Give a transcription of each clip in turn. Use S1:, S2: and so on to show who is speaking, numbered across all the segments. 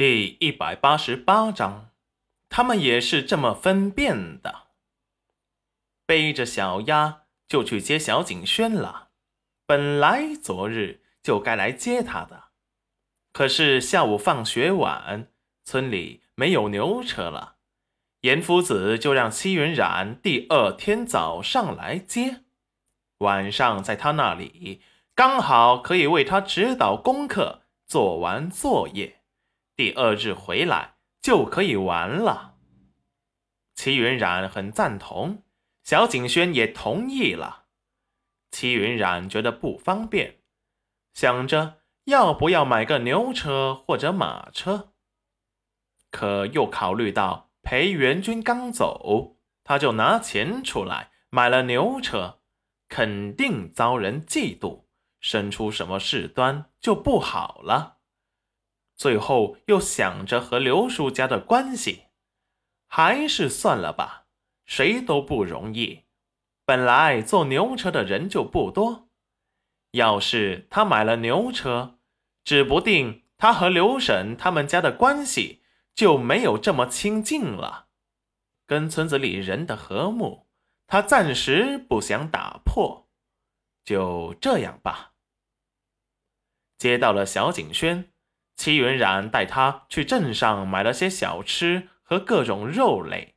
S1: 第一百八十八章，他们也是这么分辨的。背着小鸭就去接小景轩了。本来昨日就该来接他的，可是下午放学晚，村里没有牛车了，严夫子就让戚云染第二天早上来接，晚上在他那里刚好可以为他指导功课，做完作业。第二日回来就可以玩了。齐云染很赞同，小景轩也同意了。齐云染觉得不方便，想着要不要买个牛车或者马车，可又考虑到裴元军刚走，他就拿钱出来买了牛车，肯定遭人嫉妒，生出什么事端就不好了。最后又想着和刘叔家的关系，还是算了吧，谁都不容易。本来坐牛车的人就不多，要是他买了牛车，指不定他和刘婶他们家的关系就没有这么亲近了。跟村子里人的和睦，他暂时不想打破，就这样吧。接到了小景轩。戚云染带他去镇上买了些小吃和各种肉类，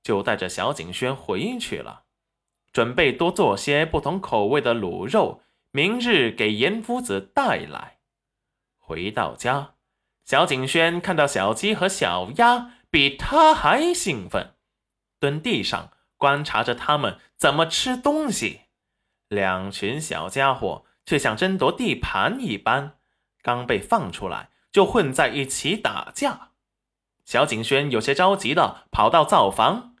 S1: 就带着小景轩回去了，准备多做些不同口味的卤肉，明日给严夫子带来。回到家，小景轩看到小鸡和小鸭比他还兴奋，蹲地上观察着他们怎么吃东西。两群小家伙却像争夺地盘一般，刚被放出来。就混在一起打架，小景轩有些着急的跑到灶房，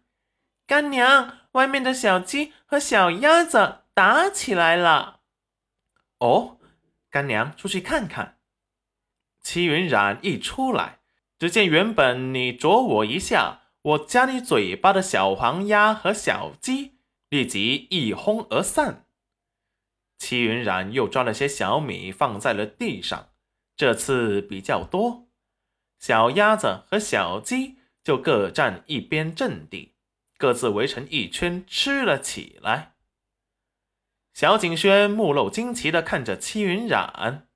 S1: 干娘，外面的小鸡和小鸭子打起来了。哦，干娘出去看看。齐云染一出来，只见原本你啄我一下，我夹你嘴巴的小黄鸭和小鸡，立即一哄而散。齐云染又抓了些小米放在了地上。这次比较多，小鸭子和小鸡就各站一边阵地，各自围成一圈吃了起来。小景轩目露惊奇的看着戚云染，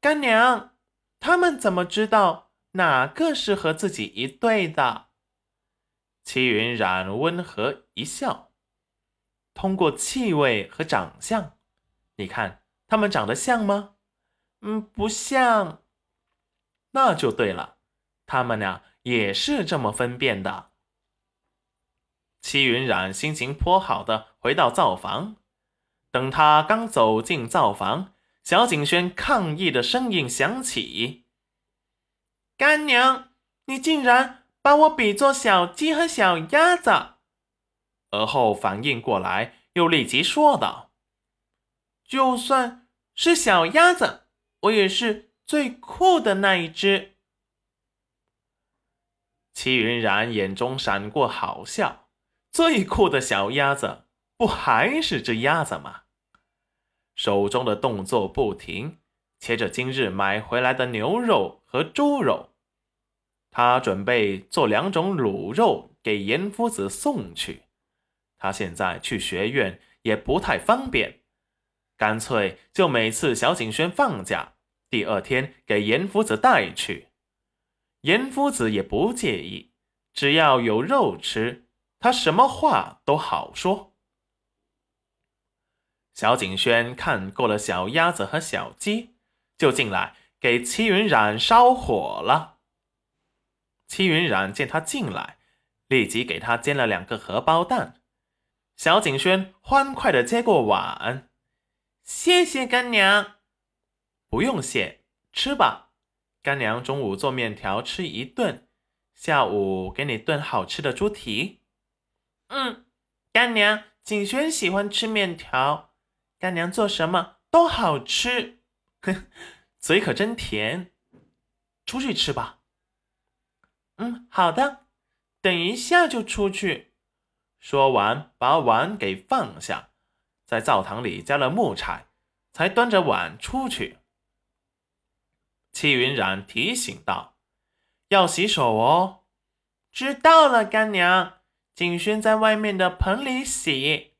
S1: 干娘，他们怎么知道哪个是和自己一对的？戚云染温和一笑，通过气味和长相，你看他们长得像吗？嗯，不像，那就对了，他们俩也是这么分辨的。戚云染心情颇好的回到灶房，等他刚走进灶房，小景轩抗议的声音响起：“干娘，你竟然把我比作小鸡和小鸭子！”而后反应过来，又立即说道：“就算是小鸭子。”我也是最酷的那一只。齐云然眼中闪过好笑，最酷的小鸭子不还是只鸭子吗？手中的动作不停，切着今日买回来的牛肉和猪肉，他准备做两种卤肉给严夫子送去。他现在去学院也不太方便。干脆就每次小景轩放假，第二天给严夫子带去。严夫子也不介意，只要有肉吃，他什么话都好说。小景轩看过了小鸭子和小鸡，就进来给戚云染烧火了。戚云染见他进来，立即给他煎了两个荷包蛋。小景轩欢快的接过碗。谢谢干娘，不用谢，吃吧。干娘中午做面条吃一顿，下午给你炖好吃的猪蹄。嗯，干娘，景轩喜欢吃面条，干娘做什么都好吃。哼，嘴可真甜。出去吃吧。嗯，好的，等一下就出去。说完，把碗给放下。在灶堂里加了木柴，才端着碗出去。戚云染提醒道：“要洗手哦。”知道了，干娘。景轩在外面的盆里洗。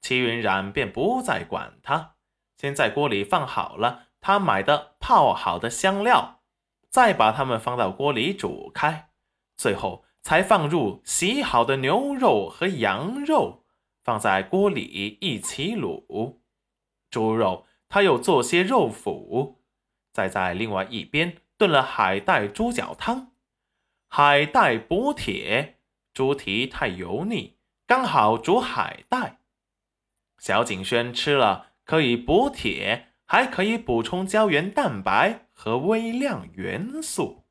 S1: 戚云染便不再管他，先在锅里放好了他买的泡好的香料，再把它们放到锅里煮开，最后才放入洗好的牛肉和羊肉，放在锅里一起卤。猪肉他又做些肉脯，再在另外一边炖了海带猪脚汤。海带补铁，猪蹄太油腻，刚好煮海带。小景轩吃了可以补铁，还可以补充胶原蛋白和微量元素。